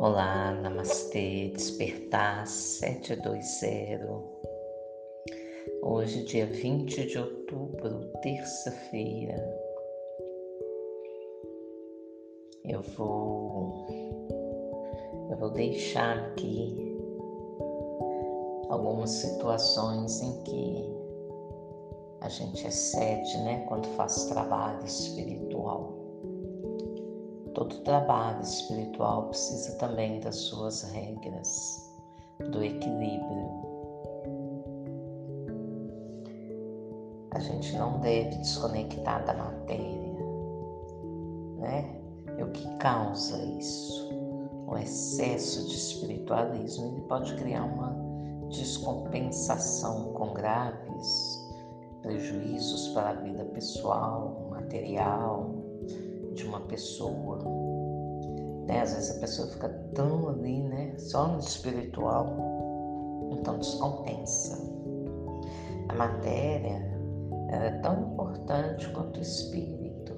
Olá, Namastê, Despertar 720. Hoje, dia 20 de outubro, terça-feira, eu vou eu vou deixar aqui algumas situações em que a gente excede, né, quando faz trabalho espiritual. Todo trabalho espiritual precisa também das suas regras, do equilíbrio. A gente não deve desconectar da matéria, né? E o que causa isso? O excesso de espiritualismo ele pode criar uma descompensação com graves prejuízos para a vida pessoal, material, de uma pessoa. Né? Às vezes a pessoa fica tão ali, né? Só no espiritual, então descompensa. A matéria é tão importante quanto o espírito.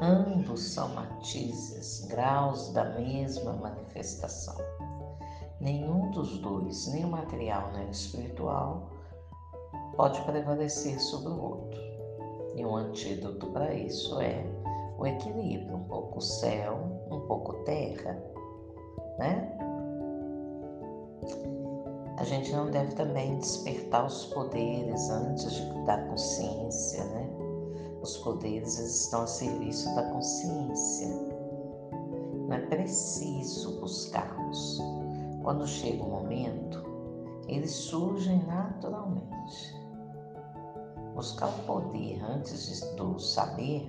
Ambos são matizes, graus da mesma manifestação. Nenhum dos dois, nem o material nem o espiritual, pode prevalecer sobre o outro. E um antídoto para isso é o equilíbrio, um pouco céu, um pouco terra, né? A gente não deve também despertar os poderes antes de, da consciência, né? Os poderes estão a serviço da consciência. Não é preciso buscá-los. Quando chega o momento, eles surgem naturalmente. Buscar o poder antes do saber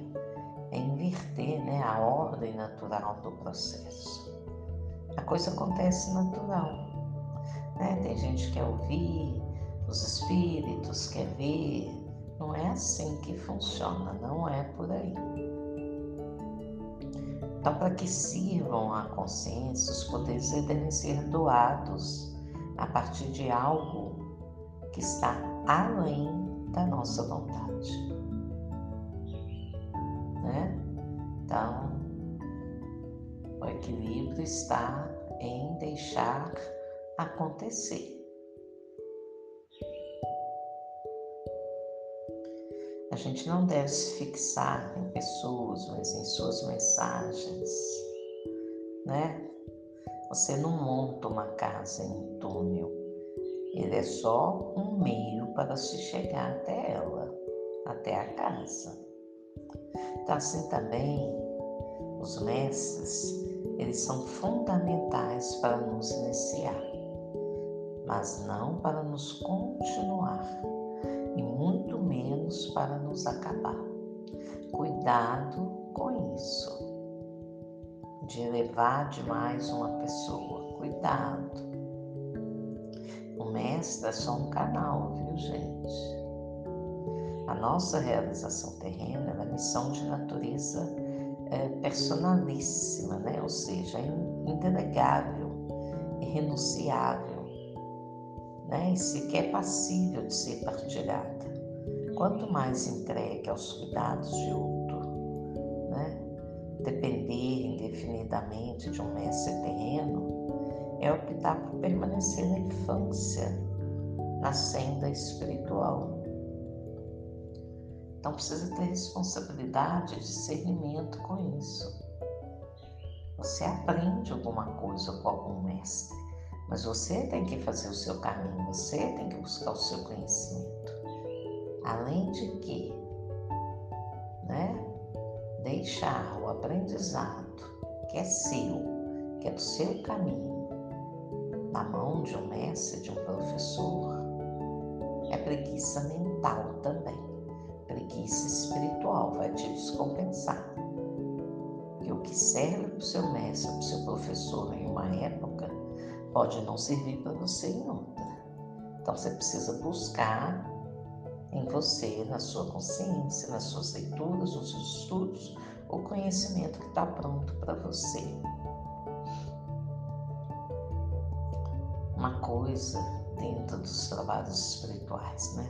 é inverter né, a ordem natural do processo. A coisa acontece natural. Né? Tem gente que quer ouvir os espíritos, quer ver. Não é assim que funciona, não é por aí. Então, para que sirvam a consciência, os poderes devem ser doados a partir de algo que está além da nossa vontade. Né? Então, o equilíbrio está em deixar acontecer. A gente não deve se fixar em pessoas, mas em suas mensagens, né? Você não monta uma casa em um túnel, ele é só um meio para se chegar até ela, até a casa. Então, assim também, os mestres, eles são fundamentais para nos iniciar, mas não para nos continuar, e muito menos para nos acabar. Cuidado com isso, de elevar demais uma pessoa. Cuidado mestre é só um canal, viu, gente? A nossa realização terrena é uma missão de natureza é, personalíssima, né? ou seja, indelegável, irrenunciável, né? e sequer passível de ser partilhada. Quanto mais entregue aos cuidados de outro, né? depender indefinidamente de um mestre terreno, é optar por permanecer na infância, na senda espiritual. Então precisa ter responsabilidade, discernimento com isso. Você aprende alguma coisa com algum mestre, mas você tem que fazer o seu caminho, você tem que buscar o seu conhecimento. Além de que, né, deixar o aprendizado que é seu, que é do seu caminho, na mão de um mestre, de um professor, é preguiça mental também, preguiça espiritual, vai te descompensar. Que o que serve para o seu mestre, para o seu professor em uma época, pode não servir para você em outra. Então você precisa buscar em você, na sua consciência, nas suas leituras, nos seus estudos, o conhecimento que está pronto para você. Uma coisa dentro dos trabalhos espirituais, né?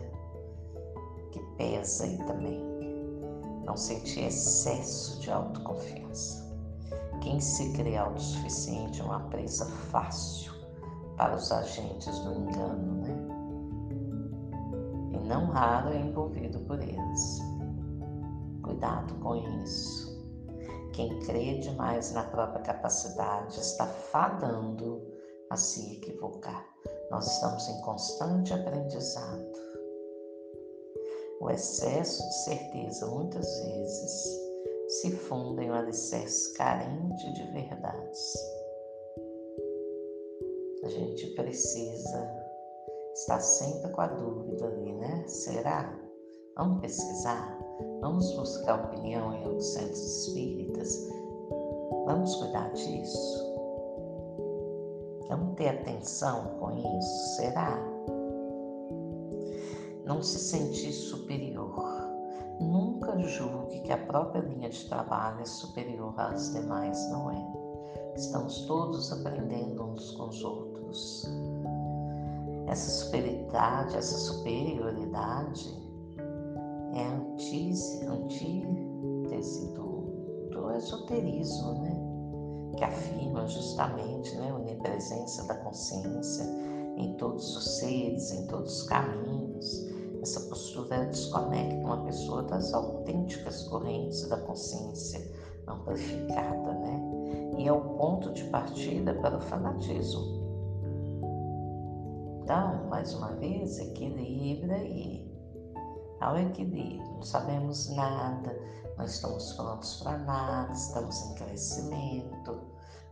Que pesa aí também. Não sentir excesso de autoconfiança. Quem se crê autossuficiente é uma presa fácil para os agentes do engano, né? E não raro é envolvido por eles. Cuidado com isso. Quem crê demais na própria capacidade está fadando a se equivocar. Nós estamos em constante aprendizado. O excesso de certeza muitas vezes se funde em um alicerce carente de verdades. A gente precisa estar sempre com a dúvida ali, né? Será? Vamos pesquisar? Vamos buscar opinião em outros centros espíritas? Vamos cuidar disso? Vamos ter atenção com isso? Será? Não se sentir superior. Nunca julgue que a própria linha de trabalho é superior às demais, não é? Estamos todos aprendendo uns com os outros. Essa superioridade, essa superioridade é antítese, do, do esoterismo, né? Que afirma justamente né, a onipresença da consciência em todos os seres, em todos os caminhos. Essa postura desconecta uma pessoa das autênticas correntes da consciência amplificada, né? E é o ponto de partida para o fanatismo. Então, mais uma vez, equilibra aí ao equilíbrio. Não sabemos nada, não estamos prontos para nada, estamos em crescimento.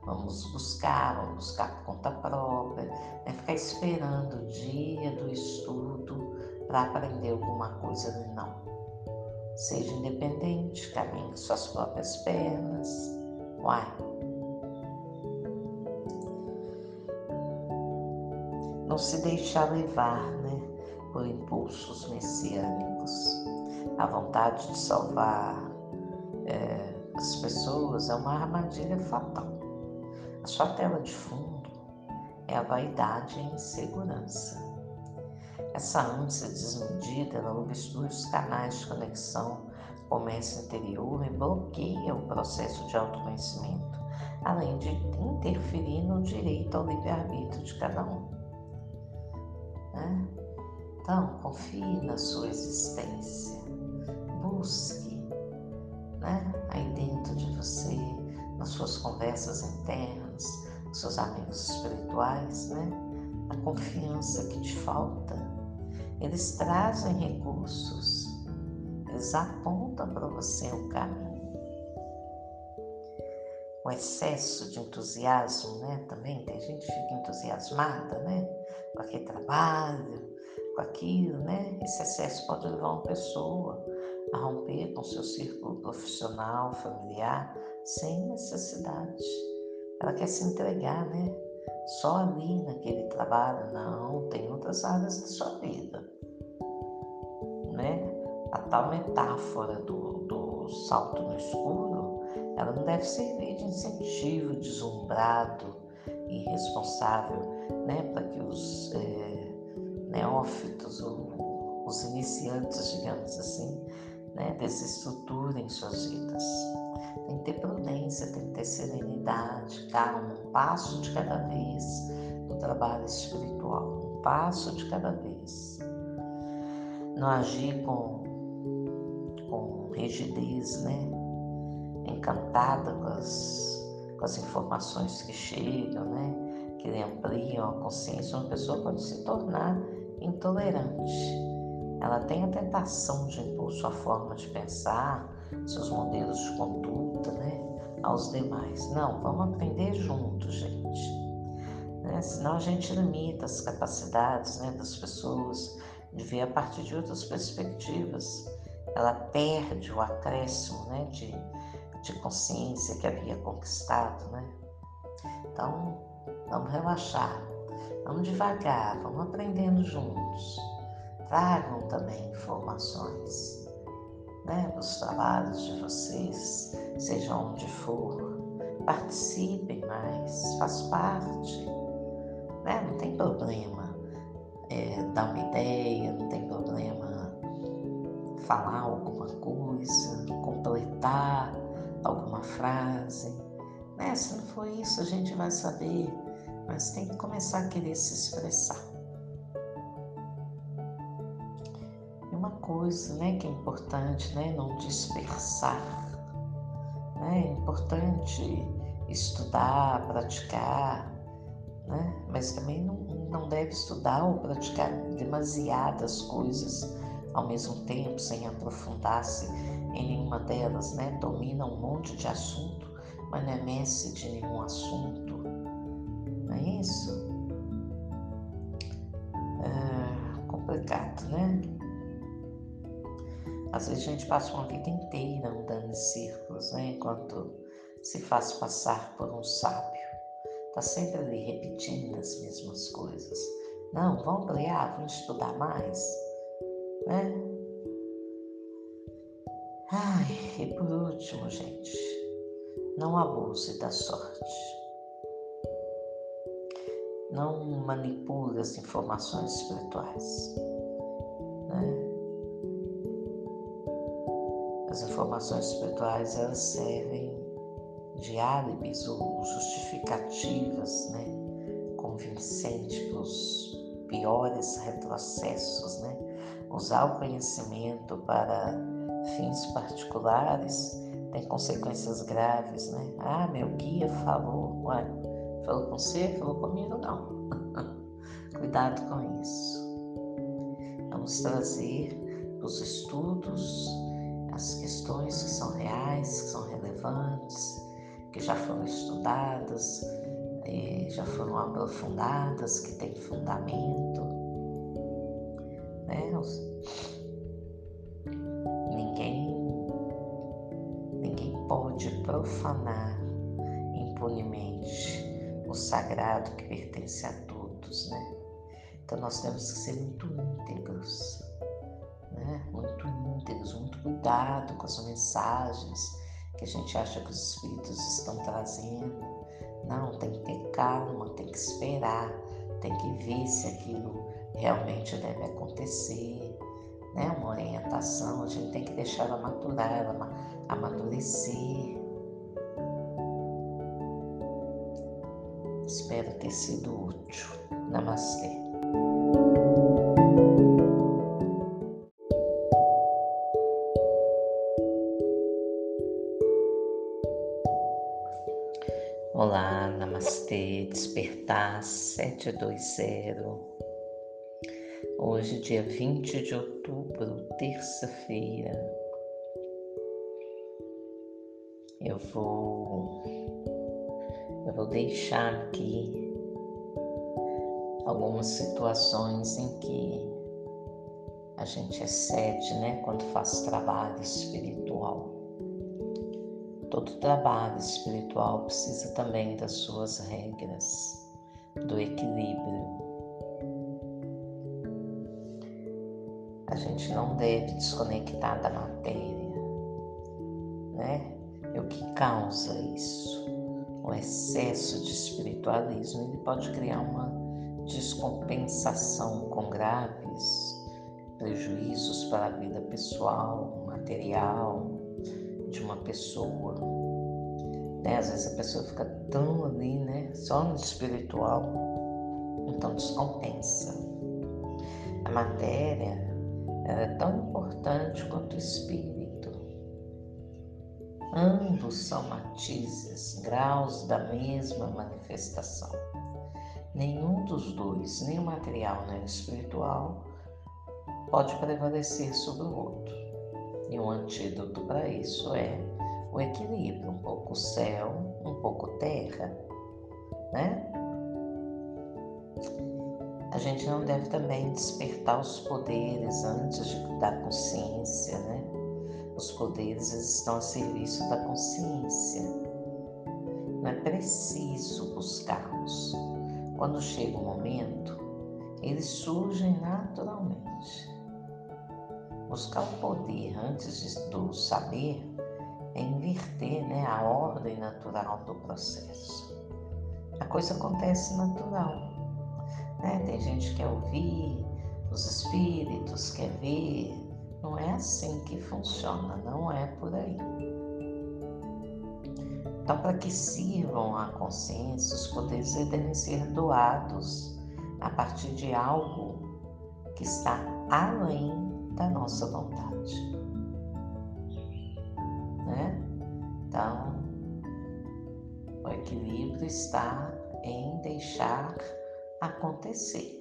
Vamos buscar, vamos buscar por conta própria, é ficar esperando o dia do estudo para aprender alguma coisa, não. Seja independente, caminhe com suas próprias pernas. Uai. Não se deixar levar, né, por impulsos messiânicos. A vontade de salvar é, as pessoas é uma armadilha fatal. A sua tela de fundo é a vaidade e a insegurança. Essa ânsia desmedida ela obstrui os canais de conexão com o comércio interior e bloqueia o processo de autoconhecimento, além de interferir no direito ao livre-arbítrio de cada um. Né? Então, confie na sua existência, busque né, aí dentro de você, nas suas conversas internas, com seus amigos espirituais, né? A confiança que te falta. Eles trazem recursos, eles apontam para você um caminho. O excesso de entusiasmo, né? Também tem gente que fica entusiasmada, né? Com aquele trabalho, com aquilo, né? Esse excesso pode levar uma pessoa a romper com seu círculo profissional, familiar, sem necessidade. Ela quer se entregar, né? Só ali naquele trabalho, não, tem outras áreas da sua vida. Né? A tal metáfora do, do salto no escuro, ela não deve servir de incentivo deslumbrado e responsável né? para que os é, neófitos, os iniciantes, digamos assim, né? desestruturem suas vidas. Tem que ter prudência, tem que ter serenidade, calma, um passo de cada vez no trabalho espiritual, um passo de cada vez. Não agir com, com rigidez, né? Encantada com as, com as informações que chegam, né? Que ampliam a consciência, uma pessoa pode se tornar intolerante. Ela tem a tentação de impor sua forma de pensar, seus modelos de conduta, né, aos demais. Não, vamos aprender juntos, gente. Né? Senão a gente limita as capacidades né, das pessoas de ver a partir de outras perspectivas. Ela perde o acréscimo né, de, de consciência que havia conquistado. Né? Então, vamos relaxar, vamos devagar, vamos aprendendo juntos. Tragam também informações né, dos trabalhos de vocês, seja onde for. Participem mais, faz parte. Né? Não tem problema é, dar uma ideia, não tem problema falar alguma coisa, completar alguma frase. Né? Se não for isso, a gente vai saber, mas tem que começar a querer se expressar. Uma coisa né, que é importante, né, não dispersar. Né? É importante estudar, praticar, né? mas também não, não deve estudar ou praticar demasiadas coisas ao mesmo tempo, sem aprofundar-se em nenhuma delas, né? Domina um monte de assunto, mas não é mestre de nenhum assunto. Não é isso? É complicado, né? Às vezes a gente passa uma vida inteira andando em círculos, né? Enquanto se faz passar por um sábio. Está sempre ali repetindo as mesmas coisas. Não, vamos ampliar, vamos estudar mais. Né? Ai, e por último, gente, não abuse da sorte. Não manipule as informações espirituais. As informações espirituais elas servem de álibis ou justificativas, né, convincentes para os piores retrocessos, né? Usar o conhecimento para fins particulares tem consequências graves, né? Ah, meu guia falou, ué, falou com você, falou comigo, não. Cuidado com isso. Vamos trazer os estudos as questões que são reais, que são relevantes, que já foram estudadas, eh, já foram aprofundadas, que têm fundamento. Né? Ninguém, ninguém pode profanar impunemente o sagrado que pertence a todos, né? Então nós temos que ser muito íntegros, cuidado com as mensagens que a gente acha que os espíritos estão trazendo. Não, tem que ter calma, tem que esperar, tem que ver se aquilo realmente deve acontecer. Né? Uma orientação, a gente tem que deixar ela maturar, ela amadurecer. Espero ter sido útil. Namastê. Despertar 720. Hoje, dia 20 de outubro, terça-feira. Eu vou eu vou deixar aqui algumas situações em que a gente excede, né, quando faz trabalho espiritual. Todo trabalho espiritual precisa também das suas regras, do equilíbrio. A gente não deve desconectar da matéria, né? E o que causa isso? O excesso de espiritualismo ele pode criar uma descompensação com graves prejuízos para a vida pessoal, material, de uma pessoa. Né? Às vezes a pessoa fica tão ali, né? Só no espiritual, então descompensa. A matéria é tão importante quanto o espírito. Ambos são matizes, graus da mesma manifestação. Nenhum dos dois, nem o material nem o espiritual, pode prevalecer sobre o outro. E um antídoto para isso é o equilíbrio, um pouco céu, um pouco terra, né? A gente não deve também despertar os poderes antes de, da consciência, né? Os poderes estão a serviço da consciência. Não é preciso buscá-los. Quando chega o momento, eles surgem naturalmente. Buscar o poder antes do saber é inverter né, a ordem natural do processo. A coisa acontece natural. Né? Tem gente que quer ouvir os espíritos, quer ver. Não é assim que funciona, não é por aí. Então, para que sirvam a consciência, os poderes devem ser doados a partir de algo que está além da nossa vontade. Né? Então, o equilíbrio está em deixar acontecer.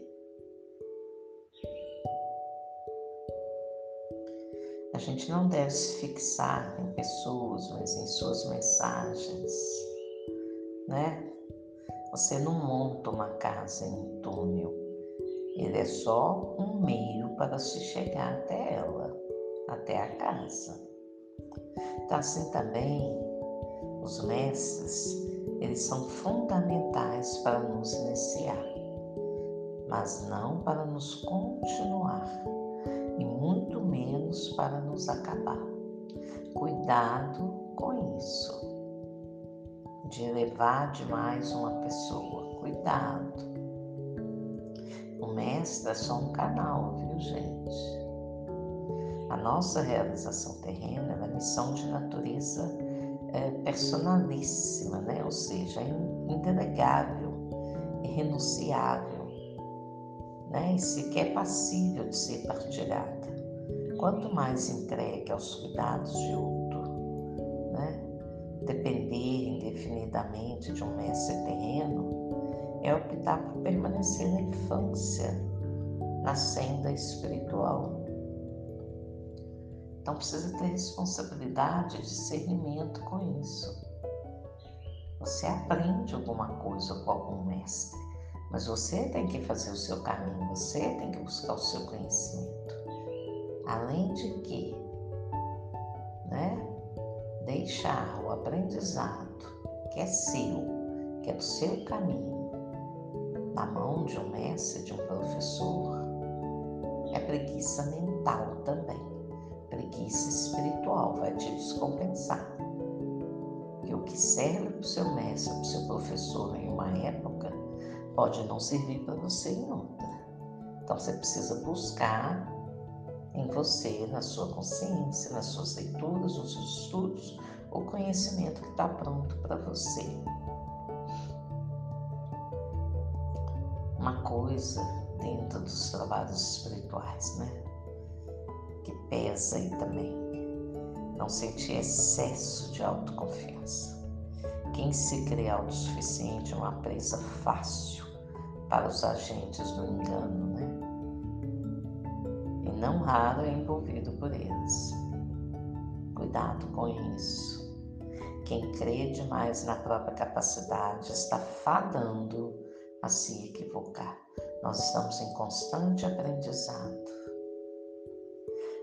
A gente não deve se fixar em pessoas, mas em suas mensagens, né? Você não monta uma casa em um túnel. Ele é só um meio para se chegar até ela, até a casa. Então, assim também, os mestres, eles são fundamentais para nos iniciar, mas não para nos continuar e muito menos para nos acabar. Cuidado com isso, de elevar demais uma pessoa. Cuidado. O mestre é só um canal, viu, gente? A nossa realização terrena é uma missão de natureza é, personalíssima, né? ou seja, indelegável, irrenunciável né? e sequer passível de ser partilhada. Quanto mais entregue aos cuidados de outro, né? depender indefinidamente de um mestre terreno, é optar por permanecer na infância, na senda espiritual. Então precisa ter responsabilidade, discernimento com isso. Você aprende alguma coisa com algum mestre. Mas você tem que fazer o seu caminho, você tem que buscar o seu conhecimento. Além de que, né, deixar o aprendizado que é seu, que é do seu caminho, na mão de um mestre, de um professor, é preguiça mental também, preguiça espiritual, vai te descompensar. E o que serve para o seu mestre, para o seu professor em uma época, pode não servir para você em outra. Então você precisa buscar em você, na sua consciência, nas suas leituras, nos seus estudos, o conhecimento que está pronto para você. Uma coisa dentro dos trabalhos espirituais, né? Que pesa aí também. Não sentir excesso de autoconfiança. Quem se crê autossuficiente é uma presa fácil para os agentes do engano, né? E não raro é envolvido por eles. Cuidado com isso. Quem crê demais na própria capacidade está fadando a se equivocar. Nós estamos em constante aprendizado.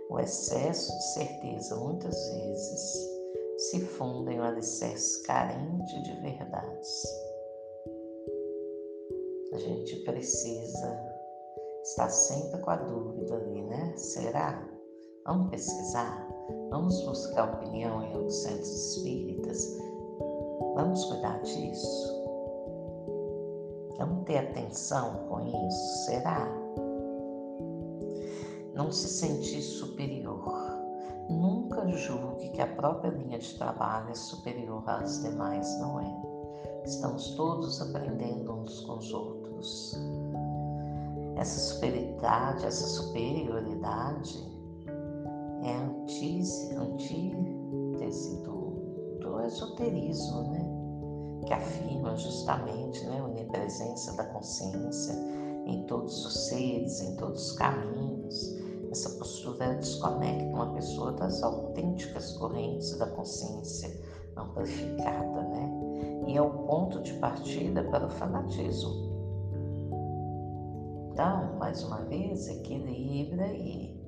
O excesso de certeza muitas vezes se funde em um alicerce carente de verdades a gente precisa estar sempre com a dúvida ali, né? Será? Vamos pesquisar? Vamos buscar opinião em outros centros espíritas? Vamos cuidar disso? Vamos ter atenção com isso? Será? Não se sentir superior. Nunca julgue que a própria linha de trabalho é superior às demais, não é? Estamos todos aprendendo uns com os outros. Essa superioridade, essa superioridade é a antítese, antítese do, do esoterismo, né? que afirma justamente né, a onipresença da consciência em todos os seres, em todos os caminhos. Essa postura desconecta uma pessoa das autênticas correntes da consciência amplificada, né? e é o ponto de partida para o fanatismo. Então, mais uma vez, equilibra e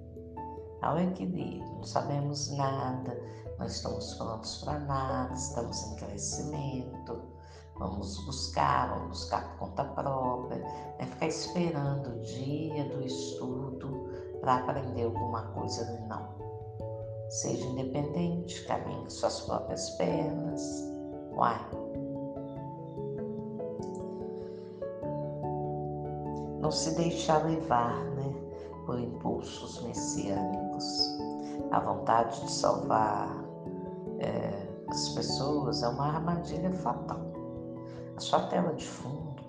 ao equilíbrio, não sabemos nada, não estamos prontos para nada, estamos em crescimento, vamos buscar, vamos buscar por conta própria, é ficar esperando o dia do estudo para aprender alguma coisa, não. Seja independente, caminhe suas próprias pernas. Uai, não se deixar levar né, por impulsos messiânicos, a vontade de salvar é, das pessoas é uma armadilha fatal. A sua tela de fundo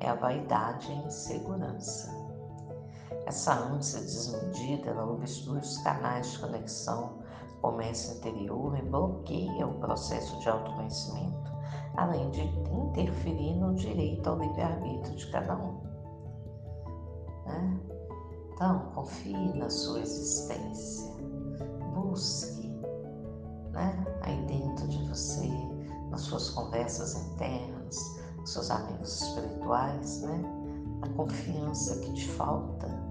é a vaidade e a insegurança. Essa ânsia desmedida ela obstrui os canais de conexão comércio interior e bloqueia o processo de autoconhecimento, além de interferir no direito ao livre-arbítrio de cada um. Né? Então, confie na sua existência, busque né, aí dentro de você, nas suas conversas internas, com seus amigos espirituais, né, a confiança que te falta.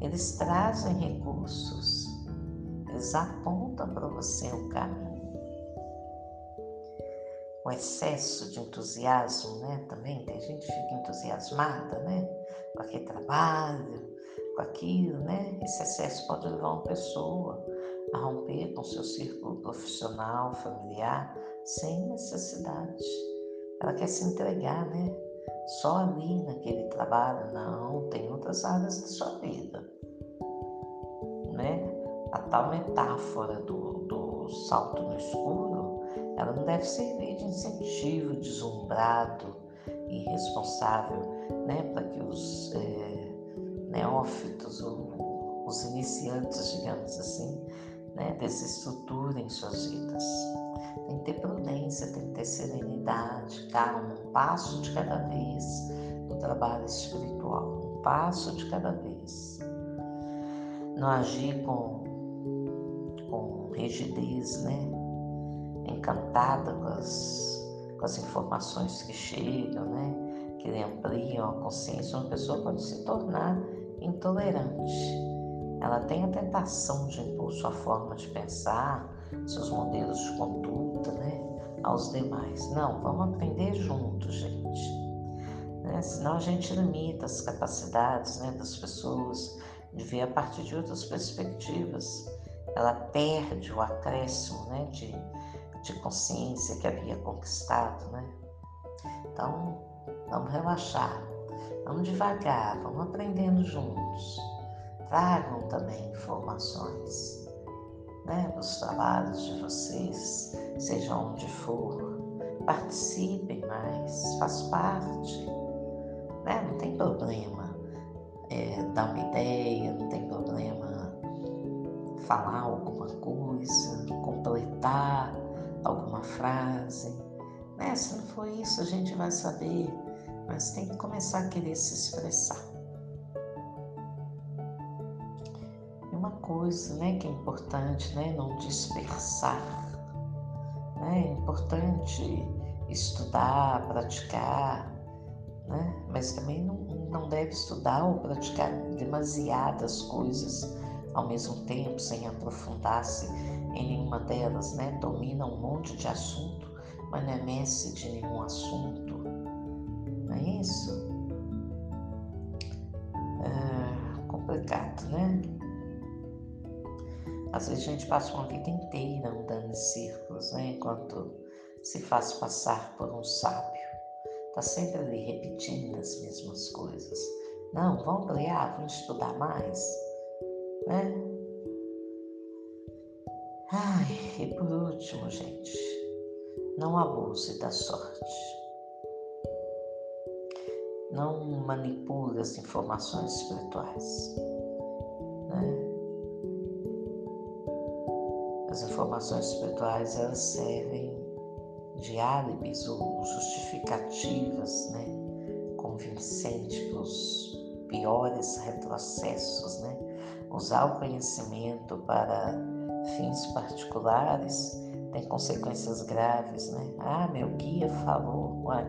Eles trazem recursos, eles apontam para você um caminho. O excesso de entusiasmo, né? Também tem gente que fica entusiasmada, né? Com aquele trabalho, com aquilo, né? Esse excesso pode levar uma pessoa a romper com seu círculo profissional, familiar, sem necessidade. Ela quer se entregar, né? Só ali naquele trabalho, não, tem outras áreas da sua vida, né? A tal metáfora do, do salto no escuro, ela não deve servir de incentivo deslumbrado e irresponsável, né? Para que os é, neófitos, os iniciantes, digamos assim, né, desestruturem suas vidas. Tem que ter prudência, tem que ter serenidade, calma, um passo de cada vez no trabalho espiritual, um passo de cada vez. Não agir com, com rigidez, né? Encantada com as, com as informações que chegam, né? Que ampliam a consciência, uma pessoa pode se tornar intolerante. Ela tem a tentação de impor sua forma de pensar, seus modelos de conduta, né, aos demais. Não, vamos aprender juntos, gente. Né? Senão a gente limita as capacidades né, das pessoas de ver a partir de outras perspectivas. Ela perde o acréscimo né, de, de consciência que havia conquistado. Né? Então, vamos relaxar, Vamos devagar, vamos aprendendo juntos. Tragam também informações né, dos trabalhos de vocês, seja onde for. Participem mais, faz parte. Né? Não tem problema é, dar uma ideia, não tem problema falar alguma coisa, completar alguma frase. Né? Se não for isso, a gente vai saber mas tem que começar a querer se expressar. Coisa né, que é importante, né, não dispersar. Né? É importante estudar, praticar, né? mas também não, não deve estudar ou praticar demasiadas coisas ao mesmo tempo, sem aprofundar-se em nenhuma delas, né? Domina um monte de assunto, mas não é mestre de nenhum assunto não é isso? É complicado, né? Às vezes a gente passa uma vida inteira andando em círculos, né? Enquanto se faz passar por um sábio. Está sempre ali repetindo as mesmas coisas. Não, vamos ampliar, vamos estudar mais. Né? Ai, e por último, gente, não abuse da sorte não manipule as informações espirituais. Né? Informações espirituais elas servem de álibis ou justificativas, né? convincentes para os piores retrocessos, né? Usar o conhecimento para fins particulares tem consequências graves, né? Ah, meu guia falou, ué,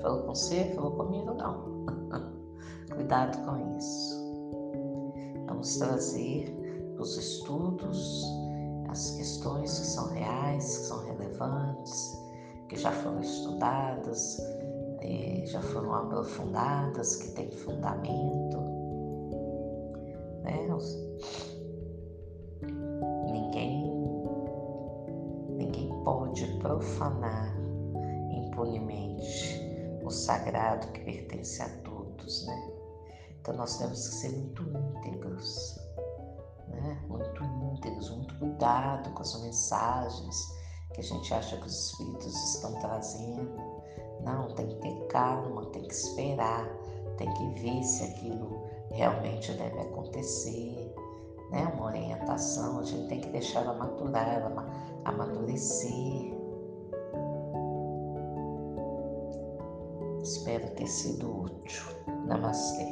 Falou com você? Falou comigo? Não. Cuidado com isso. Vamos trazer os estudos as questões que são reais, que são relevantes, que já foram estudadas, eh, já foram aprofundadas, que têm fundamento. Né? Ninguém, ninguém pode profanar impunemente o sagrado que pertence a todos, né? Então nós temos que ser muito íntegros, né? Muito íntegros, muito cuidado com as mensagens que a gente acha que os espíritos estão trazendo. Não, tem que ter calma, tem que esperar, tem que ver se aquilo realmente deve acontecer. Né? Uma orientação, a gente tem que deixar ela maturar, ela amadurecer. Espero ter sido útil. Namastê.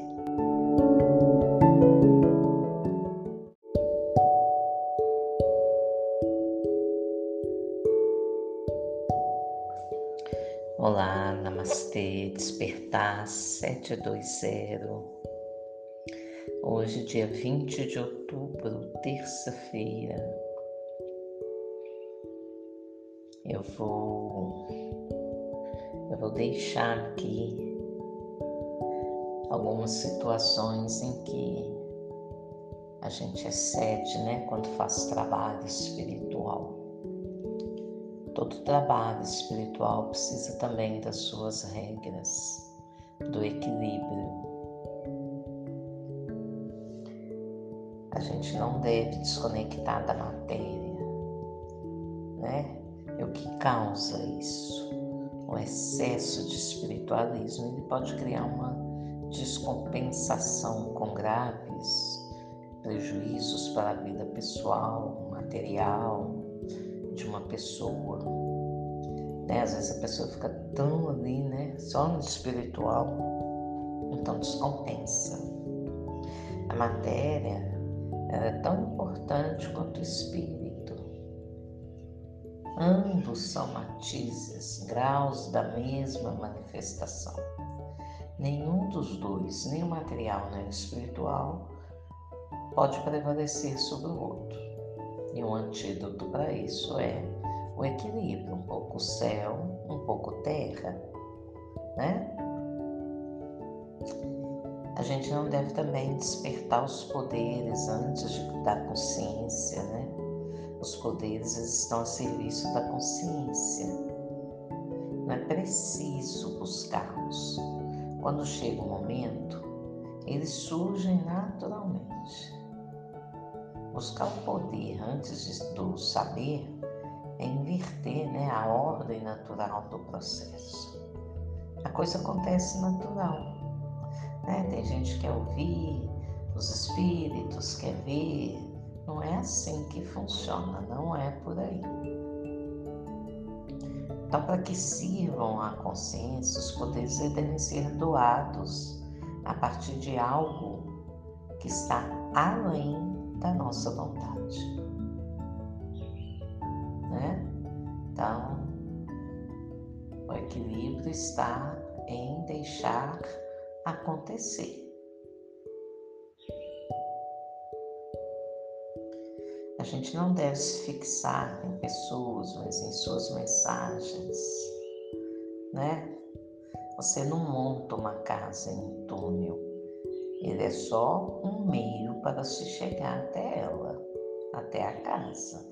Namastê, Despertar 720. Hoje, dia 20 de outubro, terça-feira, eu vou eu vou deixar aqui algumas situações em que a gente excede, né, quando faz trabalho espiritual. Todo trabalho espiritual precisa também das suas regras, do equilíbrio. A gente não deve desconectar da matéria, né? E o que causa isso? O excesso de espiritualismo ele pode criar uma descompensação com graves prejuízos para a vida pessoal, material, de uma pessoa. Né? Às vezes a pessoa fica tão ali, né? Só no espiritual, então descompensa. A matéria é tão importante quanto o espírito. Ambos são matizes, graus da mesma manifestação. Nenhum dos dois, nem o material nem o espiritual, pode prevalecer sobre o outro. E um antídoto para isso é o equilíbrio, um pouco céu, um pouco terra, né? A gente não deve também despertar os poderes antes de, da consciência, né? Os poderes estão a serviço da consciência. Não é preciso buscá-los. Quando chega o momento, eles surgem naturalmente. Buscar o poder antes do saber é inverter né, a ordem natural do processo. A coisa acontece natural. Né? Tem gente que quer ouvir os espíritos, quer ver. Não é assim que funciona, não é por aí. Então, para que sirvam à consciência, os poderes devem ser doados a partir de algo que está além da nossa vontade. Né? Então, o equilíbrio está em deixar acontecer. A gente não deve se fixar em pessoas, mas em suas mensagens, né? Você não monta uma casa em um túnel, ele é só um meio para se chegar até ela, até a casa.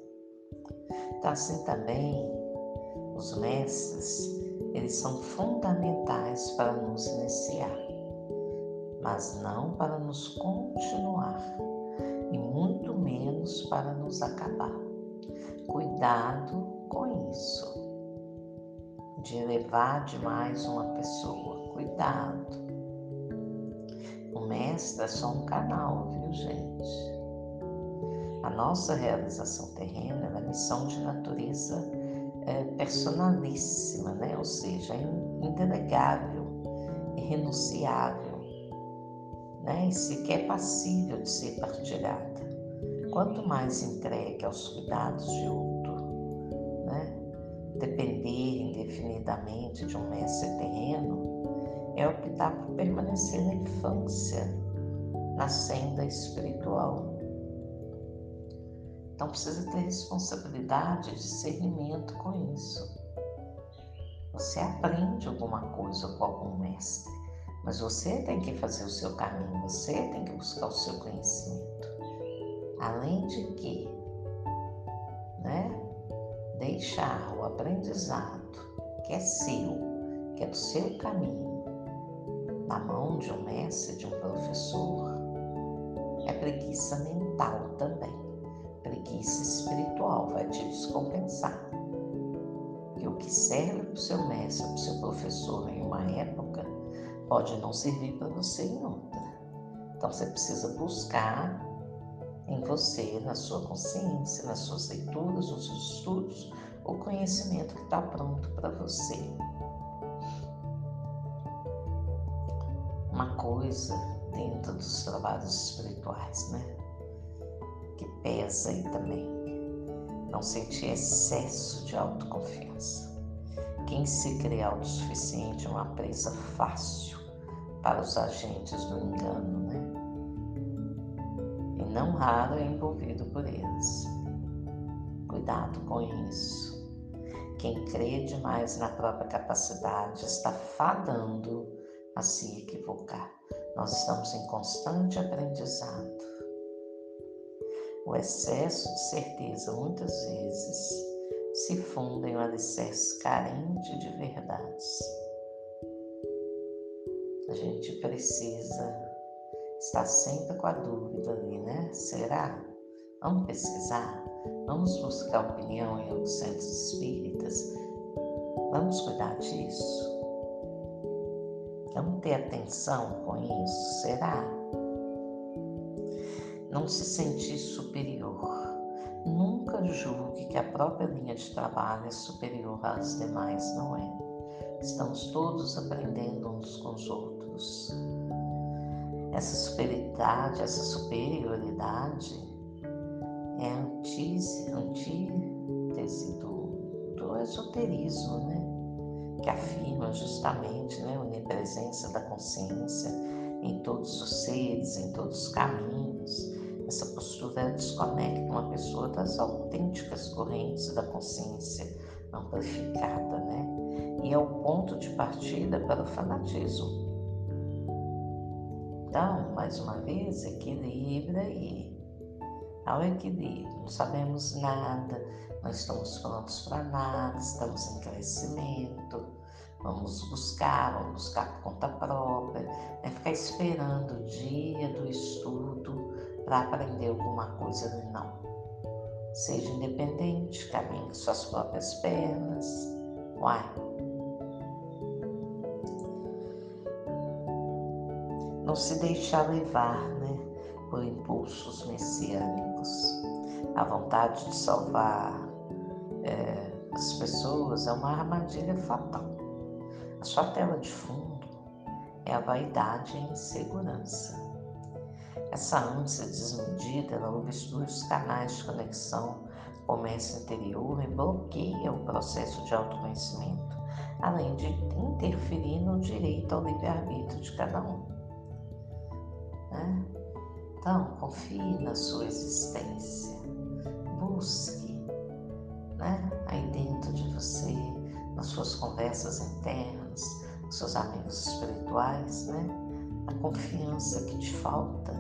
Então, assim também, os mestres, eles são fundamentais para nos iniciar, mas não para nos continuar, e muito menos para nos acabar. Cuidado com isso, de elevar demais uma pessoa, cuidado mestre é só um canal, viu, gente? A nossa realização terrena é missão de natureza é, personalíssima, né? ou seja, é indelegável, irrenunciável, né? e sequer passível de ser partilhada. Quanto mais entregue aos cuidados de outro, né? depender indefinidamente de um mestre terreno, é optar por permanecer na infância, na senda espiritual. Então precisa ter responsabilidade, discernimento com isso. Você aprende alguma coisa com algum mestre, mas você tem que fazer o seu caminho, você tem que buscar o seu conhecimento. Além de que, né, deixar o aprendizado que é seu, que é do seu caminho, na mão de um mestre, de um professor, é preguiça mental também. Preguiça espiritual vai te descompensar. seu mestre, para o seu professor em uma época, pode não servir para você em outra. Então você precisa buscar em você, na sua consciência, nas suas leituras, nos seus estudos, o conhecimento que está pronto para você. Coisa dentro dos trabalhos espirituais, né? Que pesa aí também. Não sentir excesso de autoconfiança. Quem se crê autossuficiente é uma presa fácil para os agentes do engano, né? E não raro é envolvido por eles. Cuidado com isso. Quem crê demais na própria capacidade está fadando a se equivocar. Nós estamos em constante aprendizado. O excesso de certeza muitas vezes se funde em um alicerce carente de verdades. A gente precisa estar sempre com a dúvida ali, né? Será? Vamos pesquisar? Vamos buscar opinião em outros centros espíritas? Vamos cuidar disso? Vamos ter atenção com isso? Será? Não se sentir superior. Nunca julgue que a própria linha de trabalho é superior às demais, não é? Estamos todos aprendendo uns com os outros. Essa superioridade, essa superioridade é antítese do, do esoterismo, né? Que afirma justamente né, a onipresença da consciência em todos os seres, em todos os caminhos. Essa postura desconecta uma pessoa das autênticas correntes da consciência amplificada, né? E é o ponto de partida para o fanatismo. Então, mais uma vez, equilibra aí ao equilíbrio. Não sabemos nada, não estamos prontos para nada, estamos em crescimento. Vamos buscar, vamos buscar por conta própria, né? ficar esperando o dia do estudo para aprender alguma coisa, não. Seja independente, caminhe com suas próprias pernas. Uai. Não se deixar levar, né? Por impulsos messiânicos. A vontade de salvar é, as pessoas é uma armadilha fatal. A sua tela de fundo é a vaidade e a insegurança. Essa ânsia desmedida ela obstrui os canais de conexão com o comércio interior e bloqueia o processo de autoconhecimento, além de interferir no direito ao livre-arbítrio de cada um. Né? Então, confie na sua existência, busque né, aí dentro de você, nas suas conversas internas, com seus amigos espirituais, né? A confiança que te falta.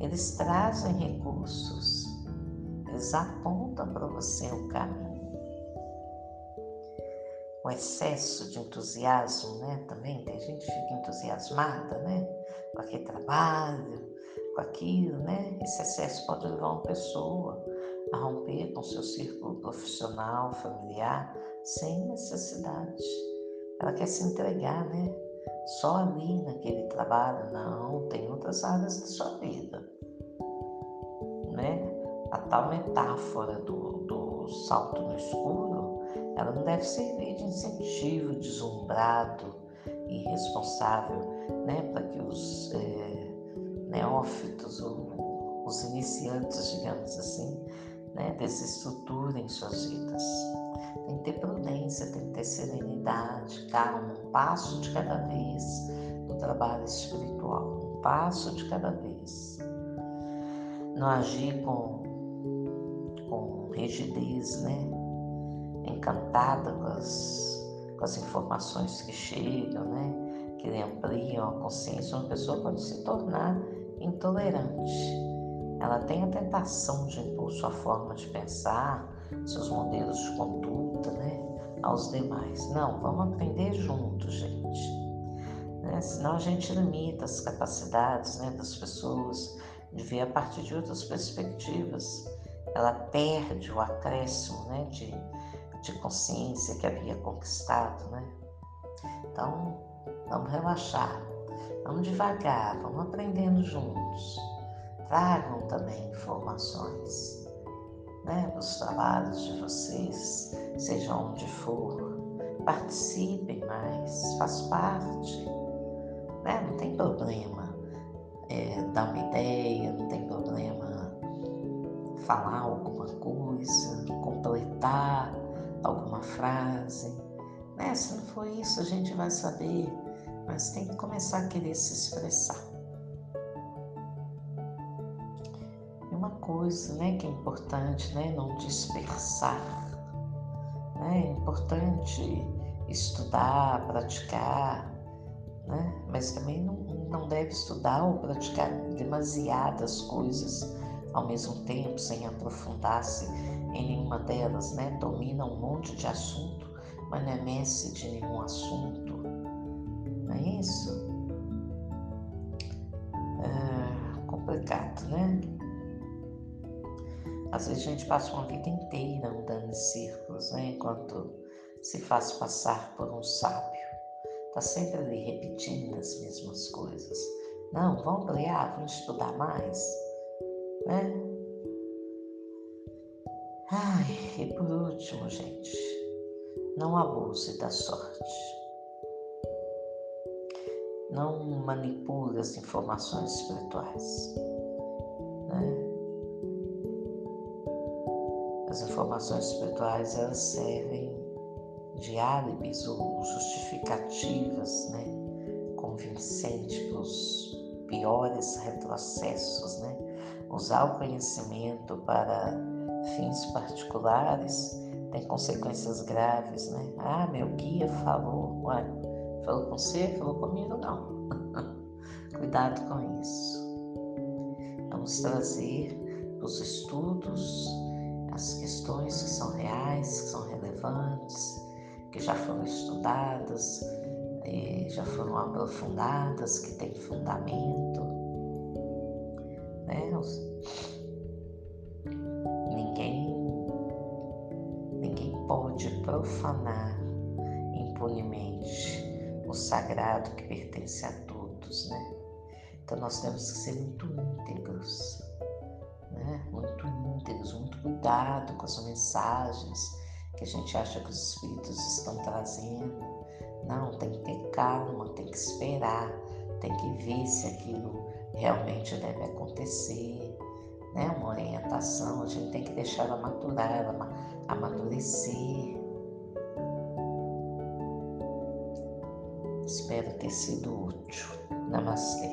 Eles trazem recursos, eles apontam para você o caminho. O excesso de entusiasmo, né? Também tem gente que fica entusiasmada, né? Com aquele trabalho, com aquilo, né? Esse excesso pode levar uma pessoa a romper com seu círculo profissional, familiar, sem necessidade. Ela quer se entregar, né? Só ali naquele trabalho, não, tem outras áreas da sua vida, né? A tal metáfora do, do salto no escuro, ela não deve servir de incentivo deslumbrado e irresponsável, né? Para que os é, neófitos, ou os iniciantes, digamos assim, né? desestruturem suas vidas. Tem que ter prudência, tem que ter serenidade, calma, um passo de cada vez no trabalho espiritual, um passo de cada vez. Não agir com, com rigidez, né? Encantada com as, com as informações que chegam, né? Que ampliam a consciência, uma pessoa pode se tornar intolerante. Ela tem a tentação de impor sua forma de pensar, seus modelos de conduta, né, aos demais. Não, vamos aprender juntos, gente. Né? Senão a gente limita as capacidades né, das pessoas de ver a partir de outras perspectivas. Ela perde o acréscimo né, de, de consciência que havia conquistado, né? Então, vamos relaxar, vamos devagar, vamos aprendendo juntos. Tragam também informações né, para os trabalhos de vocês, seja onde for. Participem mais, faz parte. Né? Não tem problema é, dar uma ideia, não tem problema falar alguma coisa, completar alguma frase. Né? Se não for isso, a gente vai saber, mas tem que começar a querer se expressar. Uma coisa né, que é importante, né, não dispersar. Né? É importante estudar, praticar, né? mas também não, não deve estudar ou praticar demasiadas coisas ao mesmo tempo, sem aprofundar-se em nenhuma delas, né? Domina um monte de assunto, mas não é mestre de nenhum assunto. Não é isso? É complicado, né? Às vezes a gente passa uma vida inteira andando em círculos, né? Enquanto se faz passar por um sábio. Está sempre ali repetindo as mesmas coisas. Não, vamos ampliar, vamos estudar mais. Né? Ai, e por último, gente, não abuse da sorte. Não manipule as informações espirituais. Né? As informações espirituais elas servem de álibis ou justificativas, né? convincentes para os piores retrocessos, né? Usar o conhecimento para fins particulares tem consequências graves, né? Ah, meu guia falou, ué, falou com você, falou comigo, não. Cuidado com isso. Vamos trazer os estudos, as questões que são reais, que são relevantes, que já foram estudadas, eh, já foram aprofundadas, que têm fundamento. Né? pode profanar impunemente o sagrado que pertence a todos, né? Então nós temos que ser muito íntegros, né? Muito íntegros, muito cuidado com as mensagens que a gente acha que os espíritos estão trazendo. Não, tem que ter calma, tem que esperar, tem que ver se aquilo realmente deve acontecer né? uma orientação, a gente tem que deixar ela maturar, ela amadurecer. Espero ter sido útil. Namastê.